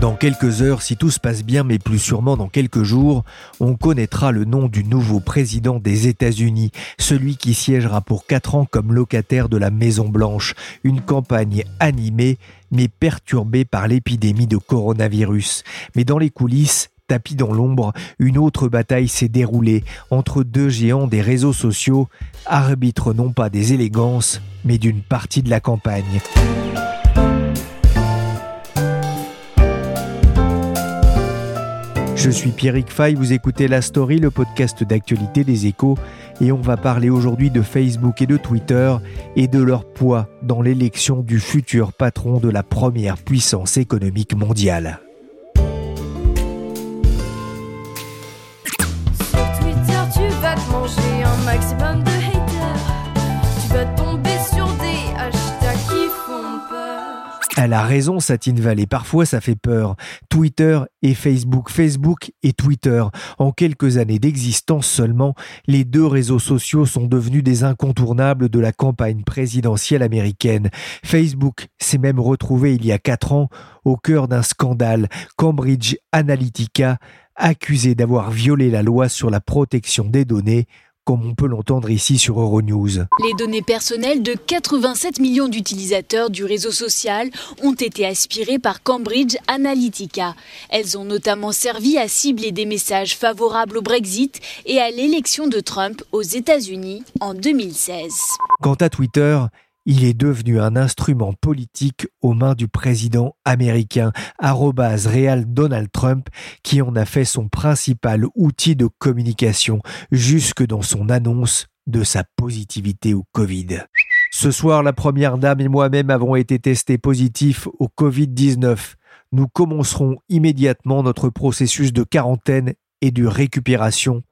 Dans quelques heures, si tout se passe bien, mais plus sûrement dans quelques jours, on connaîtra le nom du nouveau président des États-Unis, celui qui siégera pour quatre ans comme locataire de la Maison Blanche. Une campagne animée, mais perturbée par l'épidémie de coronavirus. Mais dans les coulisses, tapis dans l'ombre, une autre bataille s'est déroulée entre deux géants des réseaux sociaux, arbitres non pas des élégances, mais d'une partie de la campagne. Je suis Pierrick Fay, vous écoutez La Story, le podcast d'actualité des échos, et on va parler aujourd'hui de Facebook et de Twitter et de leur poids dans l'élection du futur patron de la première puissance économique mondiale. Elle a raison, Satine Valley. Parfois, ça fait peur. Twitter et Facebook, Facebook et Twitter. En quelques années d'existence seulement, les deux réseaux sociaux sont devenus des incontournables de la campagne présidentielle américaine. Facebook s'est même retrouvé il y a quatre ans au cœur d'un scandale. Cambridge Analytica, accusé d'avoir violé la loi sur la protection des données, comme on peut l'entendre ici sur Euronews. Les données personnelles de 87 millions d'utilisateurs du réseau social ont été aspirées par Cambridge Analytica. Elles ont notamment servi à cibler des messages favorables au Brexit et à l'élection de Trump aux États-Unis en 2016. Quant à Twitter, il est devenu un instrument politique aux mains du président américain, arrobase réel Donald Trump, qui en a fait son principal outil de communication, jusque dans son annonce de sa positivité au Covid. Ce soir, la première dame et moi-même avons été testés positifs au Covid-19. Nous commencerons immédiatement notre processus de quarantaine et de récupération.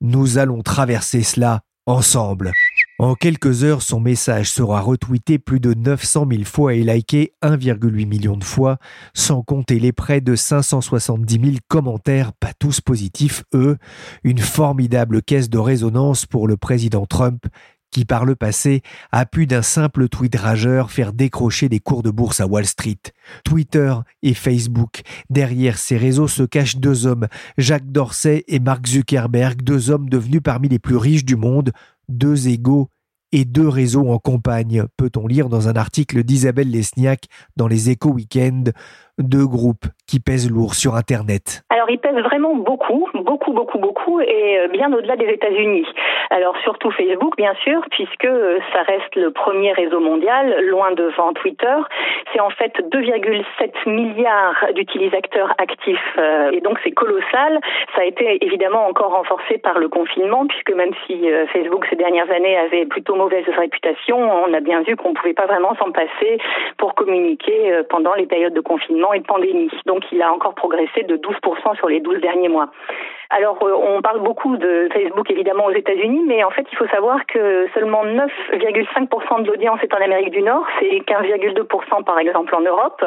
Nous allons traverser cela ensemble. En quelques heures, son message sera retweeté plus de 900 000 fois et liké 1,8 million de fois, sans compter les près de 570 000 commentaires, pas tous positifs, eux. Une formidable caisse de résonance pour le président Trump, qui par le passé a pu d'un simple tweet rageur faire décrocher des cours de bourse à Wall Street. Twitter et Facebook. Derrière ces réseaux se cachent deux hommes, Jacques Dorsey et Mark Zuckerberg, deux hommes devenus parmi les plus riches du monde, deux égaux et deux réseaux en campagne, peut-on lire dans un article d'Isabelle Lesniak dans les Échos Weekend, deux groupes qui pèsent lourd sur Internet. Alors, ils pèsent vraiment beaucoup, beaucoup, beaucoup, beaucoup, et euh, bien au-delà des États-Unis. Alors, surtout Facebook, bien sûr, puisque euh, ça reste le premier réseau mondial, loin devant Twitter. C'est en fait 2,7 milliards d'utilisateurs actifs, euh, et donc c'est colossal. Ça a été évidemment encore renforcé par le confinement, puisque même si Facebook ces dernières années avait plutôt mauvaise réputation, on a bien vu qu'on ne pouvait pas vraiment s'en passer pour communiquer pendant les périodes de confinement et de pandémie. Donc, il a encore progressé de 12% sur les 12 derniers mois. Alors, euh, on parle beaucoup de Facebook évidemment aux États-Unis, mais en fait, il faut savoir que seulement 9,5% de l'audience est en Amérique du Nord, c'est 15,2% par exemple en Europe.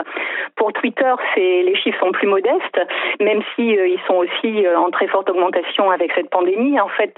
Pour Twitter, les chiffres sont plus modestes, même si euh, ils sont aussi euh, en très forte augmentation avec cette pandémie. En fait,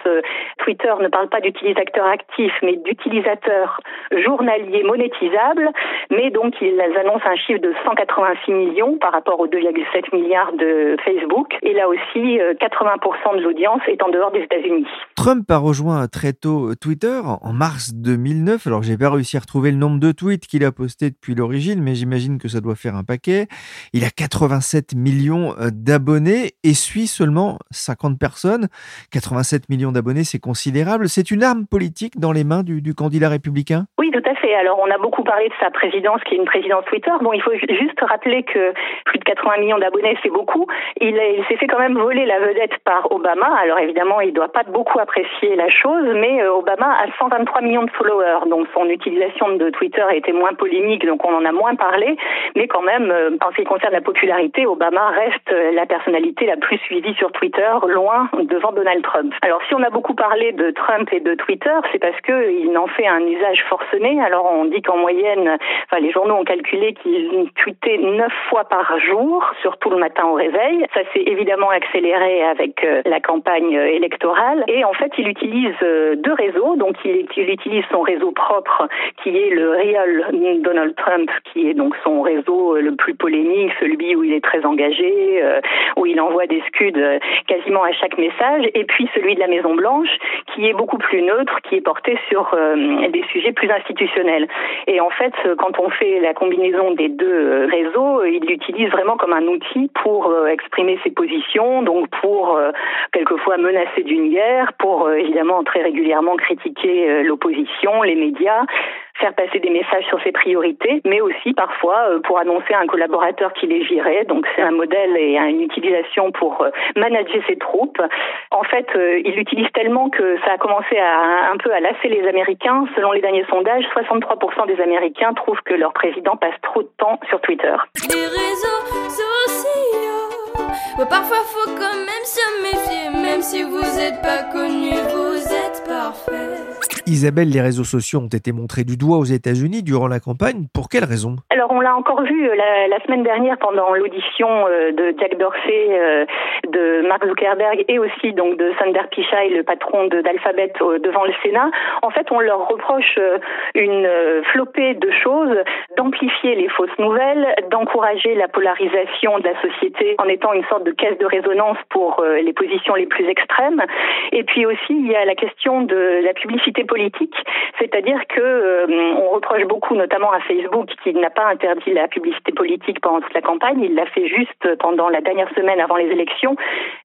Twitter ne parle pas d'utilisateurs actifs, mais d'utilisateurs journaliers monétisables. Mais donc, ils annoncent un chiffre de 186 millions par rapport aux 2,7 milliards de Facebook. Et là aussi, euh, 80% de l'audience est en dehors des États-Unis. Trump a rejoint très tôt Twitter en mars 2009. Alors, j'ai pas réussi à retrouver le nombre de tweets qu'il a postés depuis l'origine, mais j'imagine que ça doit faire un paquet. Il a 87 millions euh, d'abonnés et suit seulement 50 personnes. 87 millions d'abonnés, c'est considérable. C'est une arme politique dans les mains du, du candidat républicain? Oui, tout à fait. Alors, on a beaucoup parlé de sa présidence, qui est une présidence Twitter. Bon, il faut ju- juste rappeler que plus de 80 millions d'abonnés, c'est beaucoup. Il, il s'est fait quand même voler la vedette par Obama. Alors évidemment, il doit pas beaucoup apprécier la chose, mais euh, Obama a 123 millions de followers, donc son utilisation de Twitter a été moins polémique, donc on en a moins parlé, mais quand même, euh, en ce qui concerne la popularité, Obama reste la personnalité la plus suivie sur Twitter, loin devant Donald Trump. Alors si on a beaucoup parlé de Trump et de Twitter, c'est parce qu'il en fait un usage forcené. Alors on dit qu'en moyenne, enfin les journaux ont calculé qu'il tweetait neuf fois par jour, surtout le matin au réveil. Ça s'est évidemment accéléré avec euh, la campagne électorale. Et en fait, il utilise euh, deux réseaux. Donc il, utilise son réseau propre, qui est le Real Donald Trump, qui est donc son réseau euh, le plus polémique, celui où il est très engagé, où il envoie des scuds quasiment à chaque message. Et puis celui de la Maison Blanche, qui est beaucoup plus neutre, qui est porté sur des sujets plus institutionnels. Et en fait, quand on fait la combinaison des deux réseaux, il l'utilise vraiment comme un outil pour exprimer ses positions, donc pour quelquefois menacer d'une guerre, pour évidemment très régulièrement critiquer l'opposition, les médias faire passer des messages sur ses priorités, mais aussi parfois euh, pour annoncer à un collaborateur qu'il est viré. Donc c'est un modèle et une utilisation pour euh, manager ses troupes. En fait, euh, il l'utilise tellement que ça a commencé à un peu à lasser les Américains. Selon les derniers sondages, 63% des Américains trouvent que leur président passe trop de temps sur Twitter. Réseaux sociaux, parfois faut quand même se méfier, même si vous n'êtes pas. Isabelle, les réseaux sociaux ont été montrés du doigt aux États-Unis durant la campagne. Pour quelles raisons Alors, on l'a encore vu euh, la, semaine dernière pendant l'audition euh, de Jack Dorsey, euh, de Mark Zuckerberg et aussi donc de Sander Pichai, le patron d'Alphabet, devant le Sénat. En fait, on leur reproche une flopée de choses, d'amplifier les fausses nouvelles, d'encourager la polarisation de la société en étant une sorte de caisse de résonance pour les positions les plus extrêmes. Et puis aussi, il y a la question de la publicité politique politique, c'est-à-dire que euh, on reproche beaucoup, notamment à Facebook, qu'il n'a pas interdit la publicité politique pendant toute la campagne. Il l'a fait juste pendant la dernière semaine avant les élections.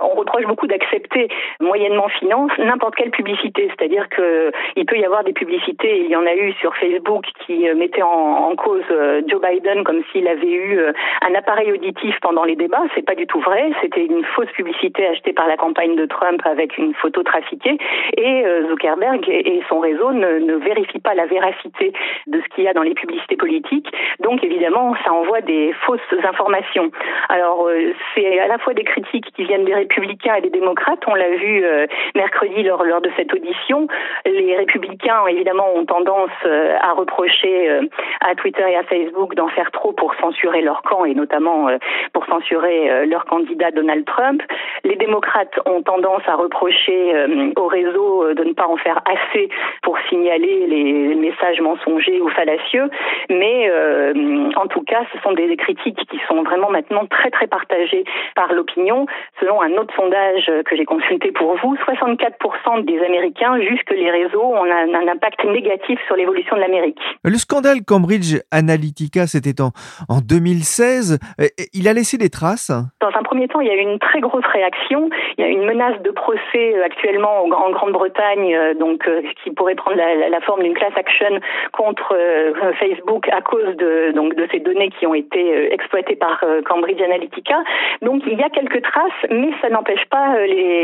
On reproche beaucoup d'accepter moyennement finance n'importe quelle publicité, c'est-à-dire que il peut y avoir des publicités. Il y en a eu sur Facebook qui euh, mettaient en, cause euh, Joe Biden comme s'il avait eu un appareil auditif pendant les débats. C'est pas du tout vrai. C'était une fausse publicité achetée par la campagne de Trump avec une photo trafiquée. Et Zuckerberg et son réseau ne, ne, vérifie pas la véracité de ce qu'il y a dans les publicités politiques. Donc évidemment, ça envoie des fausses informations. Alors euh, c'est à la fois des critiques qui viennent des républicains et des démocrates. On l'a vu euh, mercredi lors, lors de cette audition. Les républicains évidemment ont tendance euh, à reprocher à Twitter et à Facebook d'en faire trop pour censurer leur camp et notamment pour censurer leur candidat Donald Trump. Les démocrates ont tendance à reprocher au réseau de ne pas en faire assez pour signaler les messages mensongers ou fallacieux. Mais euh, en tout cas, ce sont des critiques qui sont vraiment maintenant très très partagées par l'opinion. Selon un autre sondage que j'ai consulté pour vous, 64% des Américains jugent que les réseaux ont un, un impact négatif sur l'évolution de l'Amérique. Le scandale Cambridge Analytica, c'était en, en 2016. Euh, il a laissé des traces? Dans un premier temps, il y a eu une très grosse réaction. Il y a une menace de procès euh, actuellement en Grande-Bretagne, donc qui pourrait prendre la, forme d'une class action contre euh, Facebook à cause de donc de ces données qui ont été euh, exploitées par euh, Cambridge Analytica. Donc il y a quelques traces, mais ça n'empêche pas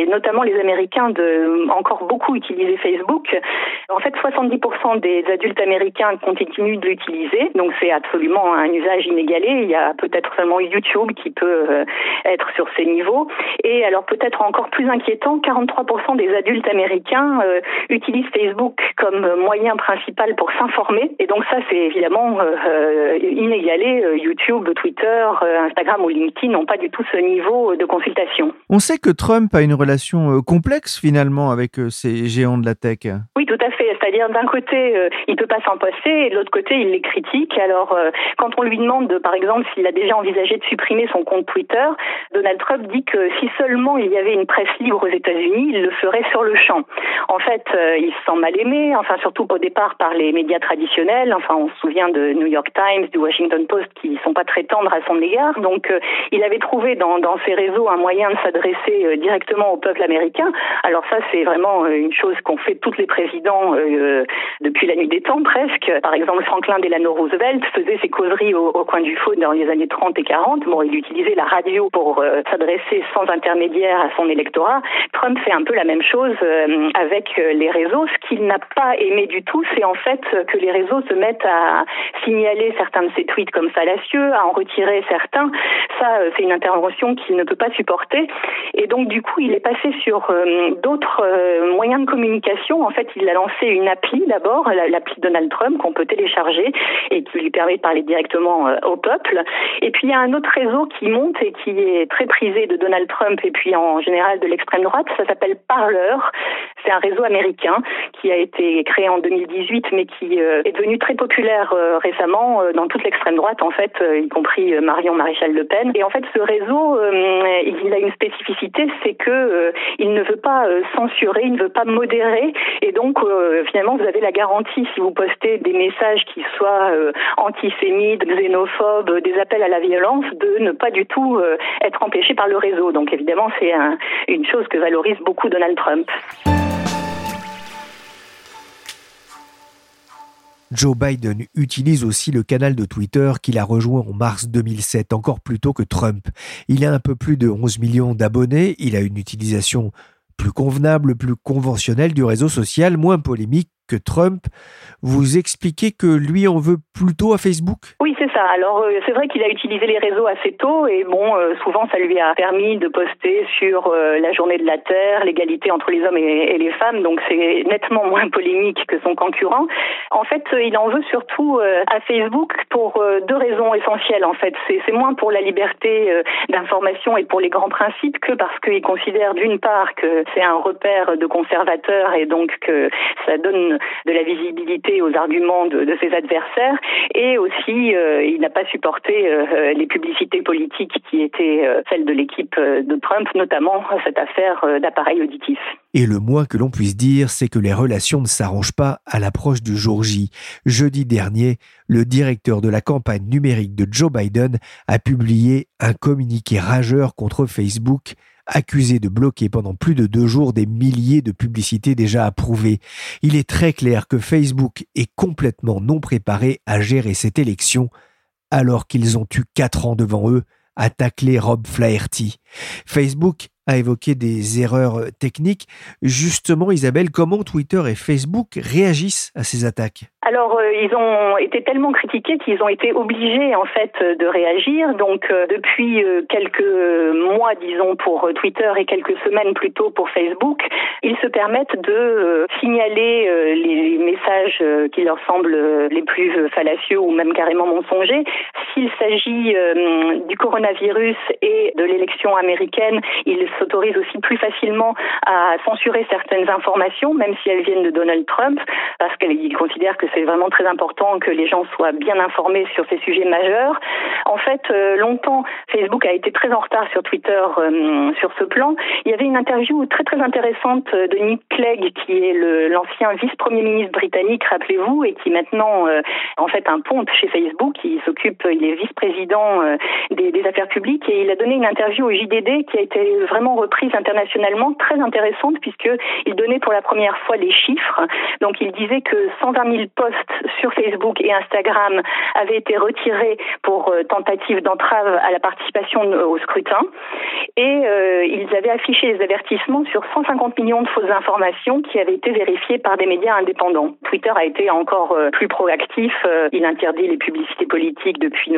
notamment les Américains de encore beaucoup utiliser Facebook. En fait, 70% des adultes américains continuent de l'utiliser, donc c'est absolument un usage inégalé. Il y a peut-être seulement YouTube qui peut être sur ces niveaux. Et alors peut-être encore plus inquiétant, 43% des adultes américains utilisent Facebook comme moyen principal pour s'informer. Et donc ça, c'est évidemment euh, euh, inégalé. Euh, YouTube, Twitter, Instagram ou LinkedIn n'ont pas du tout ce niveau de consultation. On sait que Trump a une relation complexe finalement avec ces géants de la tech. Oui, tout à fait. C'est-à-dire d'un côté, il peut pas s'en passer, et de l'autre côté, il les critique. Alors, quand on lui demande, par exemple, s'il a déjà envisagé de supprimer son compte Twitter, Donald Trump dit que si seulement il y avait une presse libre aux États-Unis, il le ferait sur le champ. En fait, il se sent mal aimé, enfin surtout au départ par les médias traditionnels. Enfin, on se souvient de New York Times, du Washington Post, qui sont pas très tendres à son égard. Donc, euh, il avait trouvé dans, dans ces réseaux un moyen de s'adresser euh, directement au peuple américain. Alors ça, c'est vraiment euh, une chose qu'ont fait tous les présidents depuis la nuit des temps presque. Par exemple, Franklin Delano Roosevelt faisait ses causeries au, coin du feu dans les années 30 et 40. Bon, il utilisait la radio pour euh, s'adresser sans intermédiaire à son électorat. Trump fait un peu la même chose euh, avec euh, les réseaux. Ce qu'il n'a pas aimé du tout, c'est en fait que les réseaux se mettent à signaler certains de ses tweets comme fallacieux, à en retirer certains. Ça, c'est une intervention qu'il ne peut pas supporter. Et donc, du coup, il est passé sur d'autres moyens de communication. En fait, il a lancé une appli d'abord, l'appli Donald Trump, qu'on peut télécharger et qui lui permet de parler directement au peuple. Et puis, il y a un autre réseau qui monte et qui est très prisé de Donald Trump et puis en général de l'extrême droite. Ça s'appelle Parler. C'est un réseau américain qui a été créé en 2018 mais qui euh, est devenu très populaire euh, récemment euh, dans toute l'extrême droite en fait, y compris Marion Maréchal Le Pen. Et en fait, ce réseau, il a une spécificité, c'est que il ne veut pas censurer, il ne veut pas modérer et donc finalement vous avez la garantie si vous postez des messages qui soient antisémites, xénophobes, des appels à la violence, de ne pas du tout être empêché par le réseau. Donc évidemment, c'est une chose que valorise beaucoup Donald Trump. Joe Biden utilise aussi le canal de Twitter qu'il a rejoint en mars 2007, encore plus tôt que Trump. Il a un peu plus de 11 millions d'abonnés, il a une utilisation plus convenable, plus conventionnelle du réseau social, moins polémique que Trump. Vous expliquez que lui en veut plutôt à Facebook? Oui, c'est ça. Alors euh, c'est vrai qu'il a utilisé les réseaux assez tôt et bon, euh, souvent ça lui a permis de poster sur euh, la journée de la Terre, l'égalité entre les hommes et, les femmes, donc c'est nettement moins polémique que son concurrent. En fait, il en veut surtout à Facebook pour deux raisons essentielles. En fait, c'est moins pour la liberté d'information et pour les grands principes que parce qu'il considère d'une part que c'est un repère de conservateurs et donc que ça donne de la visibilité aux arguments de, ses adversaires et aussi euh, il n'a pas supporté euh, les publicités politiques qui étaient euh, celles de l'équipe de Trump, notamment cette affaire d'appareil auditif. Et le moins que l'on puisse dire, c'est que les relations ne s'arrangent pas à l'approche du jour J. Jeudi dernier, le directeur de la campagne numérique de Joe Biden a publié un communiqué rageur contre Facebook accusé de bloquer pendant plus de deux jours des milliers de publicités déjà approuvées. Il est très clair que Facebook est complètement non préparé à gérer cette élection alors qu'ils ont eu quatre ans devant eux à tacler Rob Flaherty. Facebook a évoqué des erreurs techniques. Justement, Isabelle, comment Twitter et Facebook réagissent à ces attaques? Alors, euh, ils ont été tellement critiqués qu'ils ont été obligés en fait de réagir. Donc, euh, depuis euh, quelques mois, disons pour Twitter et quelques semaines plus tôt pour Facebook, ils se permettent de signaler les, messages qui leur semblent les plus fallacieux ou même carrément mensongers. S'il s'agit du coronavirus et de l'élection américaine, ils s'autorisent aussi plus facilement à censurer certaines informations, même si elles viennent de Donald Trump, parce qu'ils considèrent que c'est c'est vraiment très important que les gens soient bien informés sur ces sujets majeurs. En fait, euh, longtemps, Facebook a été très en retard sur Twitter euh, sur ce plan. Il y avait une interview très très intéressante de Nick Clegg, qui est l'ancien vice-premier ministre britannique, rappelez-vous, et qui maintenant euh, en fait un ponte chez Facebook. Il s'occupe, il est vice-président des, des, affaires publiques et il a donné une interview au JDD qui a été vraiment reprise internationalement, très intéressante puisque il donnait pour la première fois les chiffres. Donc il disait que 120 000 postes sur Facebook et Instagram avaient été retirés pour euh, tentative d'entrave à la participation au scrutin. Et euh, ils avaient affiché des avertissements sur 150 millions de fausses informations qui avaient été vérifiées par des médias indépendants. Twitter a été encore euh, plus proactif. il interdit les publicités politiques depuis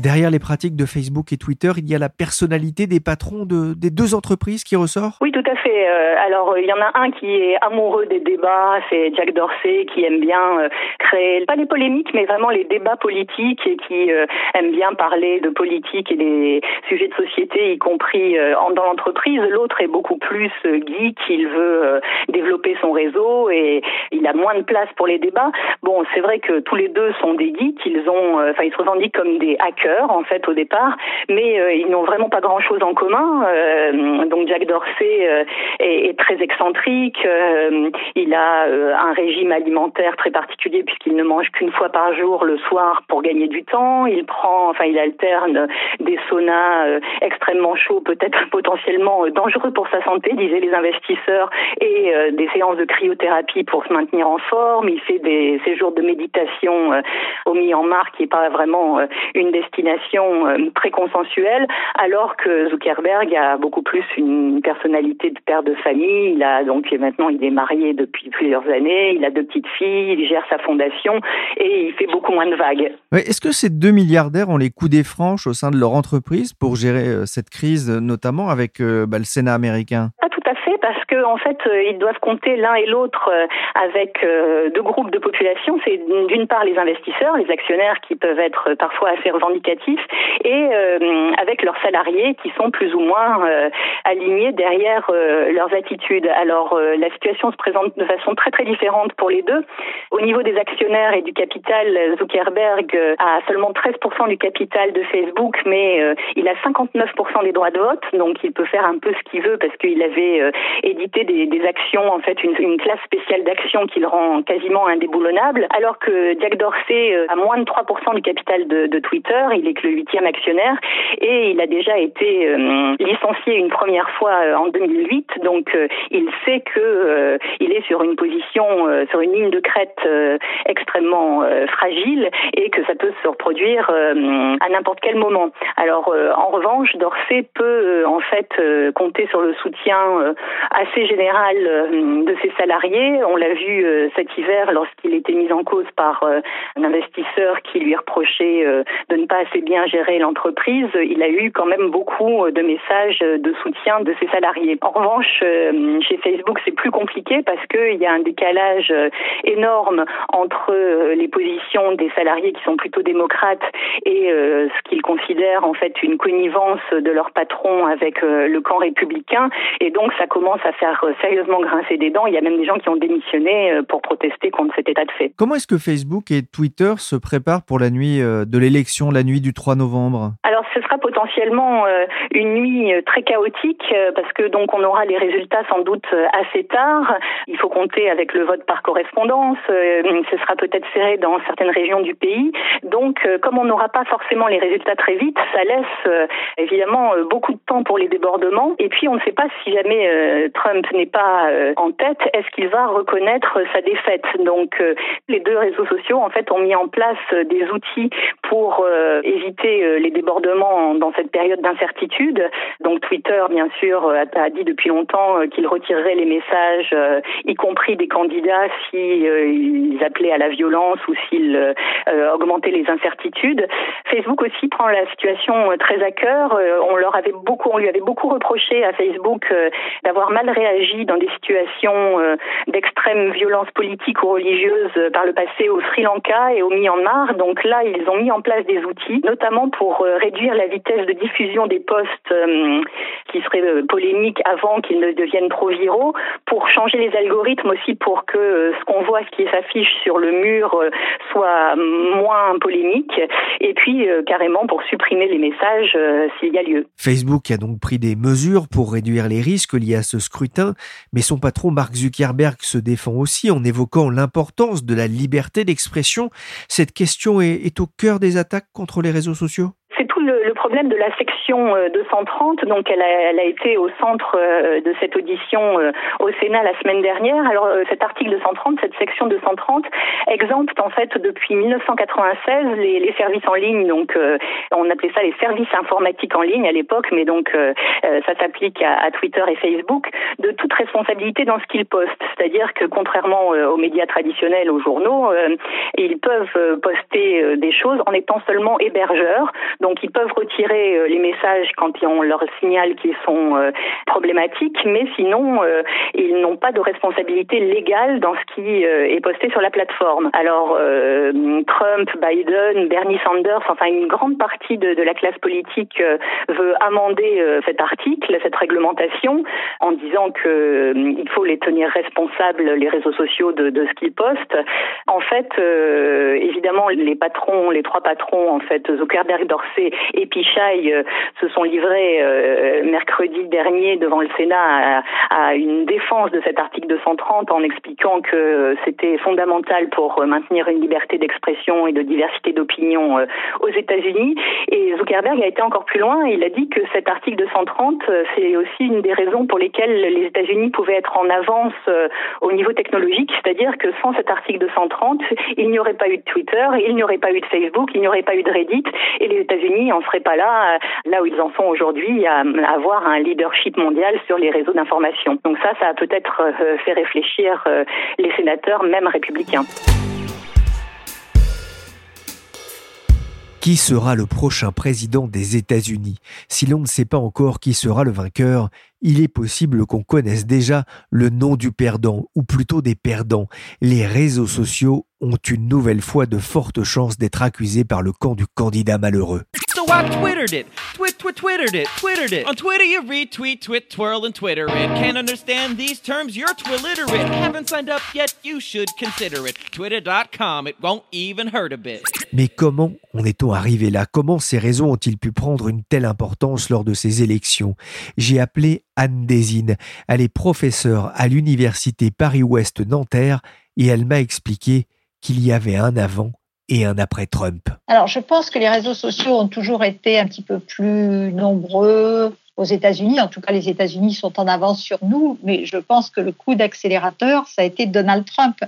Derrière les pratiques de Facebook et Twitter, il y a la personnalité des patrons de, des deux entreprises qui ressort? Oui, tout à fait. Euh, alors, il y en a un qui est amoureux des débats, c'est Jack Dorsey, qui aime bien euh, créer, pas les polémiques, mais vraiment les débats politiques et qui euh, aime bien parler de politique et des sujets de société, y compris dans l'entreprise. L'autre est beaucoup plus geek, il veut développer son réseau et il a moins de place pour les débats. Bon, c'est vrai que tous les deux sont des geeks, ils ont, enfin, ils se revendiquent comme des hackers en fait au départ, mais ils n'ont vraiment pas grand-chose en commun. donc Jack Dorsey est, est, très excentrique, il a un régime alimentaire très particulier puisqu'il ne mange qu'une fois par jour le soir pour gagner du temps. Il prend, enfin il alterne des saunas extrêmement chauds, peut-être potentiellement dangereux pour sa santé, disaient les investisseurs, et des séances de cryothérapie pour se maintenir en forme. Il fait des séjours de méditation euh, au Myanmar, qui n'est pas vraiment euh, une destination euh, très consensuelle, alors que Zuckerberg a beaucoup plus une personnalité de père de famille. Il a donc maintenant il est marié depuis plusieurs années, il a deux petites filles, il gère sa fondation et il fait beaucoup moins de vagues. Est-ce que ces deux milliardaires ont les coups des franches au sein de leur entreprise pour gérer cette crise, notamment avec bah, le Sénat américain? Pas tout à fait, parce que en fait, ils doivent compter l'un et l'autre avec deux groupes de population. C'est d'une part les investisseurs, les actionnaires qui peuvent être parfois assez revendicatifs, et euh, avec leurs salariés qui sont plus ou moins euh, alignés derrière euh, leurs attitudes. Alors la situation se présente de façon très très différente pour les deux. Au niveau des actionnaires et du capital, Zuckerberg a seulement 13% du capital de Facebook, mais il a 59% des droits de vote, donc il peut faire un peu ce qu'il veut parce qu'il avait édité des, des, actions, en fait une, une classe spéciale d'actions qui le rend quasiment indéboulonnable, alors que Jack Dorsey a moins de 3% du capital de, de, Twitter, il est que le huitième actionnaire, et il a déjà été euh, licencié une première fois euh, en 2008, donc euh, il sait que il est sur une position, sur une ligne de crête extrêmement fragile et que ça peut se reproduire à n'importe quel moment. Alors en revanche, Dorsey peut en fait compter sur le soutien assez général de ses salariés. On l'a vu cet hiver lorsqu'il était mis en cause par un investisseur qui lui reprochait de ne pas assez bien gérer l'entreprise, il a eu quand même beaucoup de messages de soutien de ses salariés. En revanche, euh, chez Facebook, c'est plus compliqué parce qu'il y a un décalage énorme entre euh, les positions des salariés qui sont plutôt démocrates et euh, ce qu'ils considèrent en fait une connivence de leur patron avec le camp républicain. Et donc, ça commence à faire sérieusement grincer des dents. Il y a même des gens qui ont démissionné pour protester contre cet état de fait. Comment est-ce que Facebook et Twitter se préparent pour la nuit de l'élection, la nuit du 3 novembre? Ce sera potentiellement une nuit très chaotique parce que donc on aura les résultats sans doute assez tard. Il faut compter avec le vote par correspondance. Ce sera peut-être serré dans certaines régions du pays. Donc, comme on n'aura pas forcément les résultats très vite, ça laisse évidemment beaucoup de temps pour les débordements. Et puis, on ne sait pas si jamais Trump n'est pas en tête, est-ce qu'il va reconnaître sa défaite? Donc, les deux réseaux sociaux en fait ont mis en place des outils pour éviter les débordements dans cette période d'incertitude. Donc Twitter, bien sûr, euh, a, dit depuis longtemps euh, qu'il retirerait les messages, euh, y compris des candidats, s'ils appelaient à la violence ou s'ils augmentaient les incertitudes. Facebook aussi prend la situation très à cœur. on leur avait beaucoup, on lui avait beaucoup reproché à Facebook d'avoir mal réagi dans des situations d'extrême violence politique ou religieuse par le passé au Sri Lanka et au Myanmar. Donc là, ils ont mis en place des outils, notamment pour réduire la vitesse de diffusion des posts qui seraient euh, polémiques avant qu'ils ne deviennent trop viraux, pour changer les algorithmes aussi pour que euh, ce qu'on voit, ce qui s'affiche sur le mur euh, soit moins polémique, et puis carrément pour supprimer les messages s'il y a lieu. Facebook a donc pris des mesures pour réduire les risques liés à ce scrutin, mais son patron Mark Zuckerberg se défend aussi en évoquant l'importance de la liberté d'expression. Cette question est au cœur des attaques contre les réseaux sociaux? C'est tout le, problème de la section 230. Euh, Donc, elle a, elle a été au centre euh, de cette audition euh, au Sénat la semaine dernière. Alors, cet article 230, cette section 230, exempte en fait depuis 1996 les, les services en ligne. Donc, on appelait ça les services informatiques en ligne à l'époque, mais donc ça s'applique à, Twitter et Facebook de toute responsabilité dans ce qu'ils postent. C'est-à-dire que contrairement aux médias traditionnels, aux journaux, ils peuvent poster des choses en étant seulement hébergeurs. Ils ils peuvent retirer les messages quand on leur signale qu'ils sont problématiques, mais sinon, ils n'ont pas de responsabilité légale dans ce qui est posté sur la plateforme. Alors, Trump, Biden, Bernie Sanders, enfin une grande partie de, la classe politique veut amender cet article, cette réglementation, en disant que il faut les tenir responsables, les réseaux sociaux, de, de ce qu'ils postent. En fait, euh, évidemment, les patrons, les trois patrons, en fait, Zuckerberg, Dorsey et Pichai, euh, se sont livrés euh, mercredi dernier devant le Sénat à, une défense de cet article 230 en expliquant que c'était fondamental pour maintenir une liberté d'expression et de diversité d'opinion aux États-Unis. Et Zuckerberg a été encore plus loin. Il a dit que cet article 230, c'est aussi une des raisons pour lesquelles les États-Unis pouvaient être en avance au niveau technologique, c'est-à-dire que sans cet article 230, il n'y aurait pas eu de Twitter, il n'y aurait pas eu de Facebook, il n'y aurait pas eu de Reddit, et les États-Unis n'en seraient pas là, euh, là où ils en sont aujourd'hui, à avoir un leadership mondial sur les réseaux d'information. Donc ça, ça a peut-être euh, fait réfléchir euh, les sénateurs, même républicains. Qui sera le prochain président des États-Unis? Si l'on ne sait pas encore qui sera le vainqueur, il est possible qu'on connaisse déjà le nom du perdant, ou plutôt des perdants. Les réseaux sociaux ont une nouvelle fois de fortes chances d'être accusés par le camp du candidat malheureux. So I twittered it. Twit, twit, twittered it. Twittered it. On Twitter, you retweet, twit, twirl, and twitter it. Can't understand these terms, you're twilliterate. Haven't signed up yet, you should consider it. Twitter.com, it won't even hurt a bit. Mais comment en est-on arrivé là? Comment ces réseaux ont-ils pu prendre une telle importance lors de ces élections? J'ai appelé Anne Désine. Elle est professeure à l'université Paris-Ouest Nanterre et elle m'a expliqué qu'il y avait un avant et un après Trump Alors, je pense que les réseaux sociaux ont toujours été un petit peu plus nombreux aux États-Unis. En tout cas, les États-Unis sont en avance sur nous, mais je pense que le coup d'accélérateur, ça a été Donald Trump.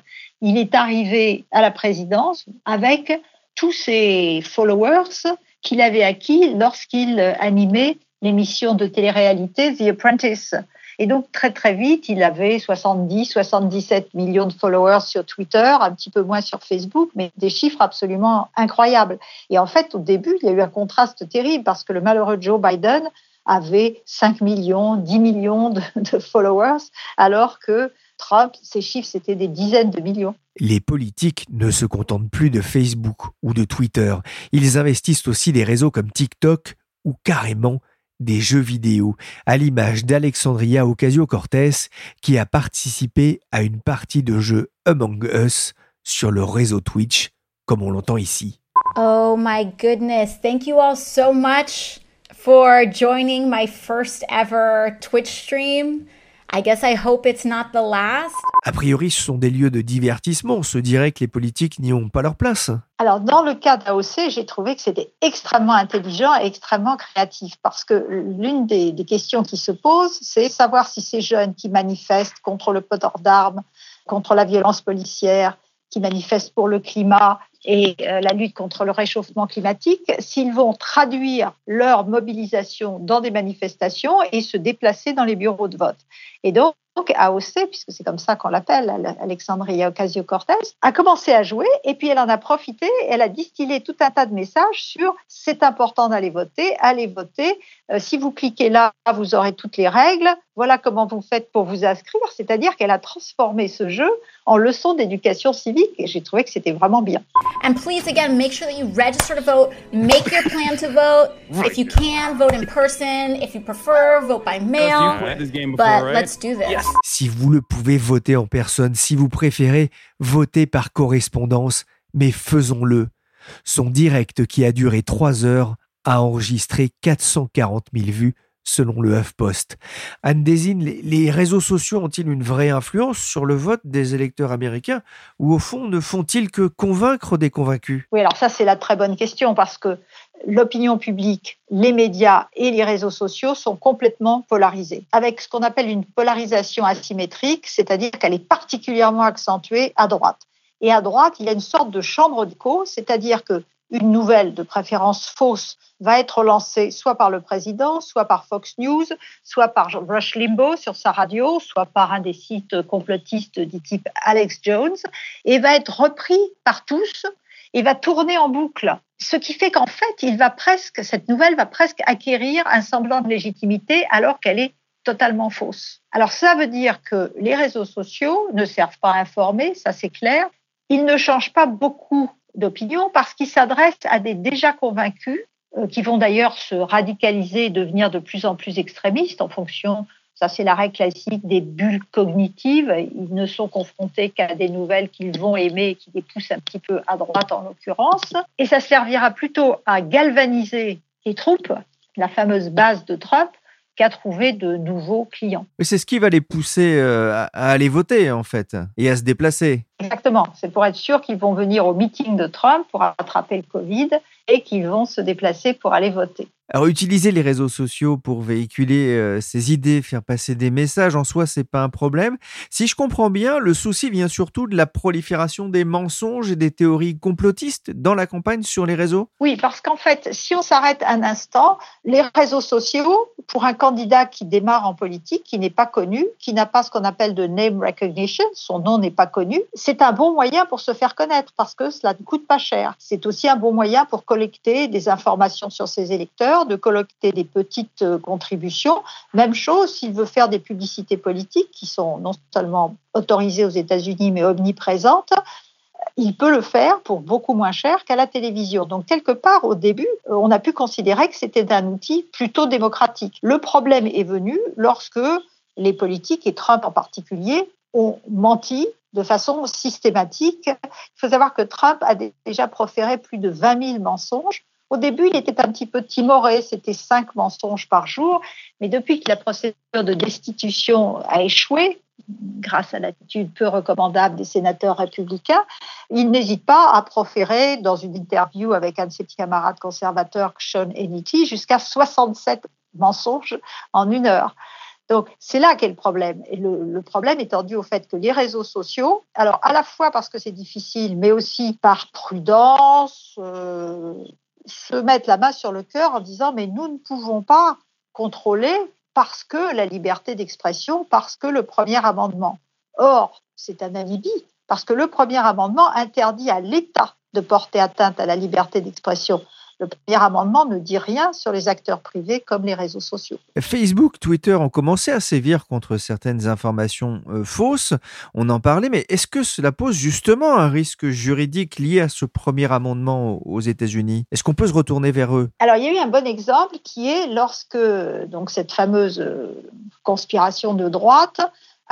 Il est arrivé à la présidence avec tous ses followers qu'il avait acquis lorsqu'il animait l'émission de télé-réalité The Apprentice. Et donc, très, très vite, il avait 70, 77 millions de followers sur Twitter, un petit peu moins sur Facebook, mais des chiffres absolument incroyables. Et en fait, au début, il y a eu un contraste terrible parce que le malheureux Joe Biden avait 5 millions, 10 millions de, followers, alors que Trump, ses chiffres, c'était des dizaines de millions. Les politiques ne se contentent plus de Facebook ou de Twitter. Ils investissent aussi des réseaux comme TikTok ou carrément des jeux vidéo, à l'image d'Alexandria Ocasio-Cortez qui a participé à une partie de jeu Among Us sur le réseau Twitch, comme on l'entend ici. Oh my goodness, thank you all so much for joining my first ever Twitch stream. I guess I hope it's not the last. A priori, ce sont des lieux de divertissement. On se dirait que les politiques n'y ont pas leur place. Alors, dans le cas d'AOC, j'ai trouvé que c'était extrêmement intelligent et extrêmement créatif parce que l'une des, des questions qui se posent, c'est savoir si ces jeunes qui manifestent contre le port d'armes, contre la violence policière, qui manifestent pour le climat et euh, la lutte contre le réchauffement climatique, s'ils vont traduire leur mobilisation dans des manifestations et se déplacer dans les bureaux de vote. Et donc, donc AOC, puisque c'est comme ça qu'on l'appelle, Alexandria Ocasio-Cortez, a commencé à jouer et puis elle en a profité. Elle a distillé tout un tas de messages sur c'est important d'aller voter, allez voter. Euh, si vous cliquez là, vous aurez toutes les règles. Voilà comment vous faites pour vous inscrire. C'est-à-dire qu'elle a transformé ce jeu en leçon d'éducation civique et j'ai trouvé que c'était vraiment bien. And please again, make sure that you register to vote. Make your plan to vote. If you can, vote in person. If you prefer, vote by mail. But let's do this. Si vous le pouvez, voter en personne. Si vous préférez, votez par correspondance. Mais faisons-le. Son direct, qui a duré trois heures, a enregistré 440 000 vues selon le HuffPost. Anne désigne, les réseaux sociaux ont-ils une vraie influence sur le vote des électeurs américains ou au fond ne font-ils que convaincre des convaincus? Oui, alors ça c'est la très bonne question parce que l'opinion publique, les médias et les réseaux sociaux sont complètement polarisés, avec ce qu'on appelle une polarisation asymétrique, c'est-à-dire qu'elle est particulièrement accentuée à droite. Et à droite, il y a une sorte de chambre d'écho, c'est-à-dire que une nouvelle de préférence fausse va être lancée soit par le président, soit par Fox News, soit par Rush Limbaugh sur sa radio, soit par un des sites complotistes du type Alex Jones, et va être repris par tous et va tourner en boucle. Ce qui fait qu'en fait, cette nouvelle va presque acquérir un semblant de légitimité alors qu'elle est totalement fausse. Alors ça veut dire que les réseaux sociaux ne servent pas à informer, ça c'est clair. Ils ne changent pas beaucoup d'opinion parce qu'ils s'adressent à des déjà convaincus euh, qui vont d'ailleurs se radicaliser et devenir de plus en plus extrémistes en fonction, ça c'est la règle classique des bulles cognitives, ils ne sont confrontés qu'à des nouvelles qu'ils vont aimer et qui les poussent un petit peu à droite en l'occurrence, et ça servira plutôt à galvaniser les troupes, la fameuse base de Trump, qu'à trouver de nouveaux clients. C'est ce qui va les pousser euh, à aller voter en fait et à se déplacer. Exactement, c'est pour être sûr qu'ils vont venir au meeting de Trump pour attraper le Covid et qu'ils vont se déplacer pour aller voter. Alors utiliser les réseaux sociaux pour véhiculer ses idées, faire passer des messages en soi, c'est pas un problème. Si je comprends bien, le souci vient surtout de la prolifération des mensonges et des théories complotistes dans la campagne sur les réseaux? Oui, parce qu'en fait, si on s'arrête un instant, les réseaux sociaux, pour un candidat qui démarre en politique, qui n'est pas connu, qui n'a pas ce qu'on appelle de name recognition, son nom n'est pas connu, c'est un bon moyen pour se faire connaître parce que cela ne coûte pas cher. C'est aussi un bon moyen pour collecter des informations sur ses électeurs, de collecter des petites euh, contributions. Même chose s'il veut faire des publicités politiques qui sont non seulement autorisées aux États-Unis mais omniprésentes. Il peut le faire pour beaucoup moins cher qu'à la télévision. Donc, quelque part, au début, euh, on a pu considérer que c'était un outil plutôt démocratique. Le problème est venu lorsque les politiques, et Trump en particulier, ont menti de façon systématique. Il faut savoir que Trump a déjà proféré plus de 20 000 mensonges. Au début, il était un petit peu timoré, c'était cinq mensonges par jour, mais depuis que la procédure de destitution a échoué, grâce à l'attitude peu recommandable des sénateurs républicains, il n'hésite pas à proférer dans une interview avec un de ses camarades conservateurs, Sean Hannity, jusqu'à 67 mensonges en une heure. Donc, c'est là qu'est le problème. Et le, problème étant dû au fait que les réseaux sociaux, alors à la fois parce que c'est difficile, mais aussi par prudence, euh, se mettent la main sur le cœur en disant mais nous ne pouvons pas contrôler parce que la liberté d'expression, parce que le premier amendement. Or, c'est un alibi, parce que le premier amendement interdit à l'État de porter atteinte à la liberté d'expression. Le premier amendement ne dit rien sur les acteurs privés comme les réseaux sociaux. Facebook, Twitter ont commencé à sévir contre certaines informations euh, fausses. On en parlait, mais est-ce que cela pose justement un risque juridique lié à ce premier amendement aux États-Unis? Est-ce qu'on peut se retourner vers eux? Alors, il y a eu un bon exemple qui est lorsque donc cette fameuse euh, conspiration de droite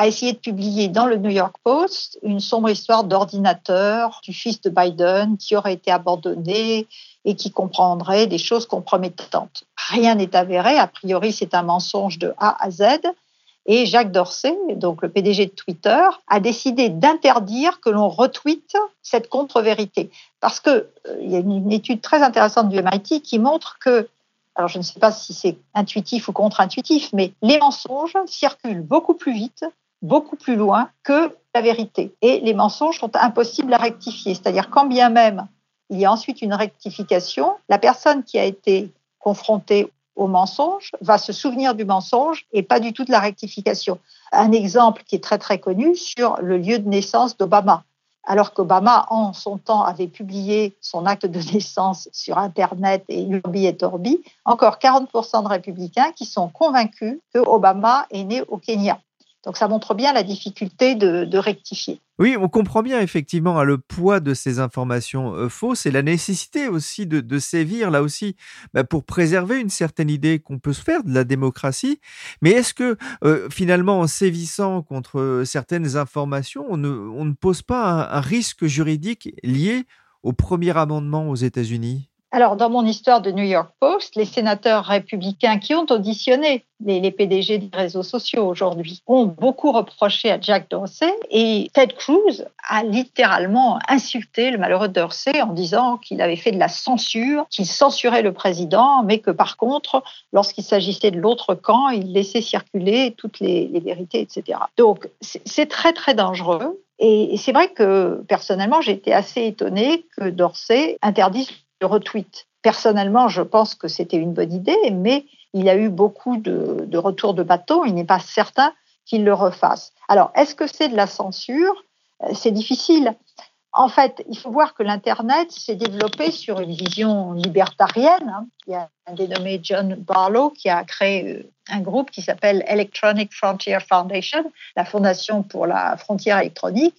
a essayé de publier dans le New York Post une sombre histoire d'ordinateur du fils de Biden qui aurait été abandonné et qui comprendrait des choses compromettantes. Rien n'est avéré, a priori c'est un mensonge de A à Z. Et Jacques Dorsey, donc le PDG de Twitter, a décidé d'interdire que l'on retweete cette contre-vérité. Parce qu'il euh, y a une étude très intéressante du MIT qui montre que, alors je ne sais pas si c'est intuitif ou contre-intuitif, mais les mensonges circulent beaucoup plus vite beaucoup plus loin que la vérité. Et les mensonges sont impossibles à rectifier. C'est-à-dire quand bien même il y a ensuite une rectification, la personne qui a été confrontée au mensonge va se souvenir du mensonge et pas du tout de la rectification. Un exemple qui est très très connu sur le lieu de naissance d'Obama. Alors qu'Obama, en son temps, avait publié son acte de naissance sur Internet et Urbi et Orbi, encore 40% de républicains qui sont convaincus que Obama est né au Kenya. Donc ça montre bien la difficulté de, rectifier. Oui, on comprend bien effectivement hein, le poids de ces informations euh, fausses et la nécessité aussi de, sévir là aussi bah, pour préserver une certaine idée qu'on peut se faire de la démocratie. Mais est-ce que euh, finalement en sévissant contre euh, certaines informations, on ne, pose pas un risque juridique lié au premier amendement aux États-Unis? Alors, dans mon histoire de New York Post, les sénateurs républicains qui ont auditionné les, PDG des réseaux sociaux aujourd'hui ont beaucoup reproché à Jack Dorsey et Ted Cruz a littéralement insulté le malheureux Dorsey en disant qu'il avait fait de la censure, qu'il censurait le président, mais que par contre, lorsqu'il s'agissait de l'autre camp, il laissait circuler toutes les, les vérités, etc. Donc, c'est très, très dangereux. Et c'est vrai que personnellement, j'ai été assez étonnée que Dorsey interdise retweet. Personnellement, je pense que c'était une bonne idée, mais il a eu beaucoup de, retours de bateau. Il n'est pas certain qu'il le refasse. Alors, est-ce que c'est de la censure? C'est difficile. En fait, il faut voir que l'Internet s'est développé sur une vision libertarienne. Hein. Un dénommé John Barlow qui a créé euh, un groupe qui s'appelle Electronic Frontier Foundation, la fondation pour la frontière électronique.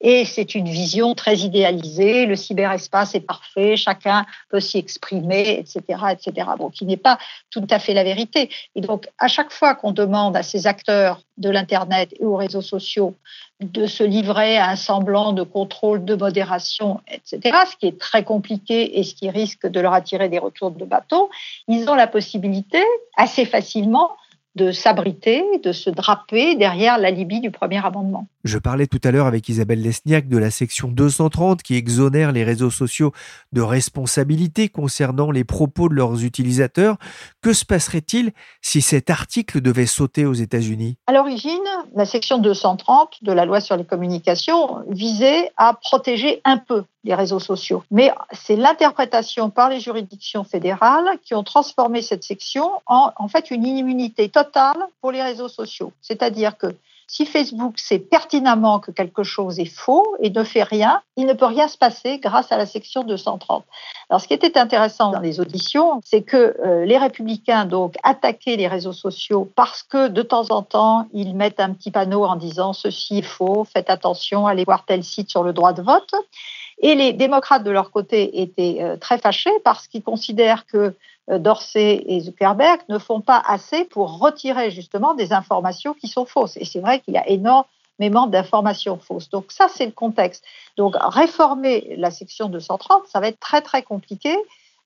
Et c'est une vision très idéalisée. Le cyberespace est parfait, chacun peut s'y exprimer, etc., etc. Bon, qui n'est pas tout à fait la vérité. Et donc, à chaque fois qu'on demande à ces acteurs de l'Internet et aux réseaux sociaux de se livrer à un semblant de contrôle, de modération, etc., ce qui est très compliqué et ce qui risque de leur attirer des retours de bâton, ils ont la possibilité assez facilement de s'abriter, de se draper derrière la Libye du premier amendement. Je parlais tout à l'heure avec Isabelle Lesniak de la section 230 qui exonère les réseaux sociaux de responsabilité concernant les propos de leurs utilisateurs. Que se passerait-il si cet article devait sauter aux États-Unis? À l'origine, la section 230 de la loi sur les communications visait à protéger un peu les réseaux sociaux. Mais c'est l'interprétation par les juridictions fédérales qui ont transformé cette section en, en fait une immunité totale pour les réseaux sociaux. C'est-à-dire que si Facebook sait pertinemment que quelque chose est faux et ne fait rien, il ne peut rien se passer grâce à la section 230. Alors, ce qui était intéressant dans les auditions, c'est que euh, les républicains donc attaquaient les réseaux sociaux parce que de temps en temps, ils mettent un petit panneau en disant ceci est faux, faites attention, allez voir tel site sur le droit de vote. Et les démocrates, de leur côté, étaient euh, très fâchés parce qu'ils considèrent que Dorsey et Zuckerberg ne font pas assez pour retirer justement des informations qui sont fausses. Et c'est vrai qu'il y a énormément d'informations fausses. Donc ça, c'est le contexte. Donc réformer la section 230, ça va être très très compliqué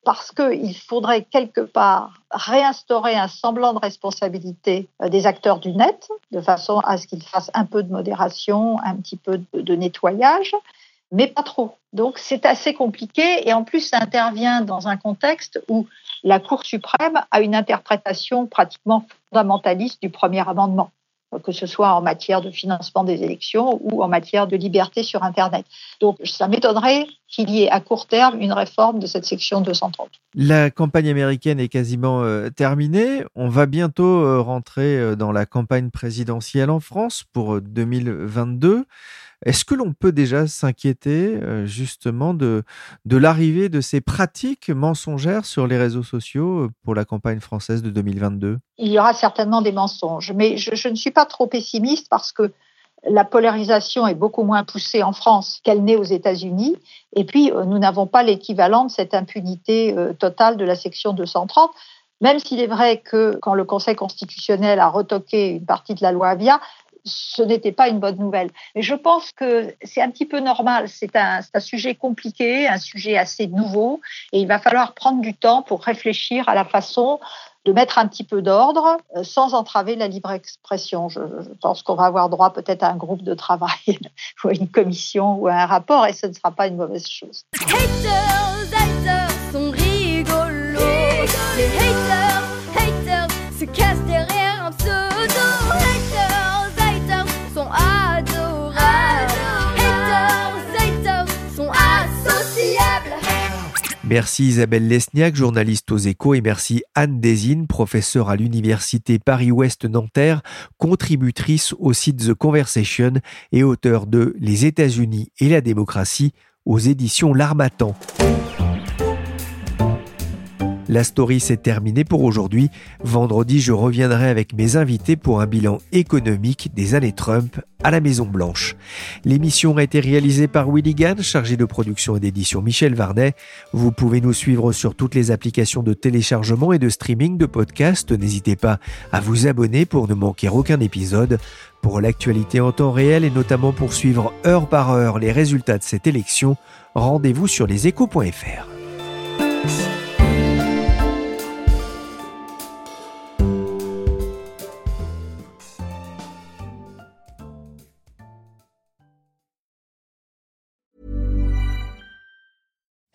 parce qu'il faudrait quelque part réinstaurer un semblant de responsabilité euh, des acteurs du net, de façon à ce qu'ils fassent un peu de modération, un petit peu de nettoyage mais pas trop. Donc c'est assez compliqué et en plus ça intervient dans un contexte où la Cour suprême a une interprétation pratiquement fondamentaliste du premier amendement, que ce soit en matière de financement des élections ou en matière de liberté sur Internet. Donc ça m'étonnerait qu'il y ait à court terme une réforme de cette section 230. La campagne américaine est quasiment euh, terminée. On va bientôt euh, rentrer euh, dans la campagne présidentielle en France pour 2022. Est-ce que l'on peut déjà s'inquiéter euh, justement de, l'arrivée de ces pratiques mensongères sur les réseaux sociaux euh, pour la campagne française de 2022 Il y aura certainement des mensonges, mais je, ne suis pas trop pessimiste parce que la polarisation est beaucoup moins poussée en France qu'elle n'est aux États-Unis. Et puis, euh, nous n'avons pas l'équivalent de cette impunité totale de la section 230. Même s'il est vrai que quand le Conseil constitutionnel a retoqué une partie de la loi Avia, ce n'était pas une bonne nouvelle. Mais je pense que c'est un petit peu normal. C'est un, sujet compliqué, un sujet assez nouveau, et il va falloir prendre du temps pour réfléchir à la façon de mettre un petit peu d'ordre euh, sans entraver la libre expression. Je, pense qu'on va avoir droit peut-être à un groupe de travail ou à une commission ou à un rapport, et ce ne sera pas une mauvaise chose. Merci Isabelle Lesniak, journaliste aux échos, et merci Anne Desine, professeure à l'Université Paris-Ouest Nanterre, contributrice au site The Conversation et auteur de Les États-Unis et la démocratie aux éditions L'Armatan. La story s'est terminée pour aujourd'hui. Vendredi, je reviendrai avec mes invités pour un bilan économique des années Trump à la Maison Blanche. L'émission a été réalisée par Willy Gann, chargé de production et d'édition Michel Varnet. Vous pouvez nous suivre sur toutes les applications de téléchargement et de streaming de podcasts. N'hésitez pas à vous abonner pour ne manquer aucun épisode. Pour l'actualité en temps réel et notamment pour suivre heure par heure les résultats de cette élection, rendez-vous sur leséchos.fr.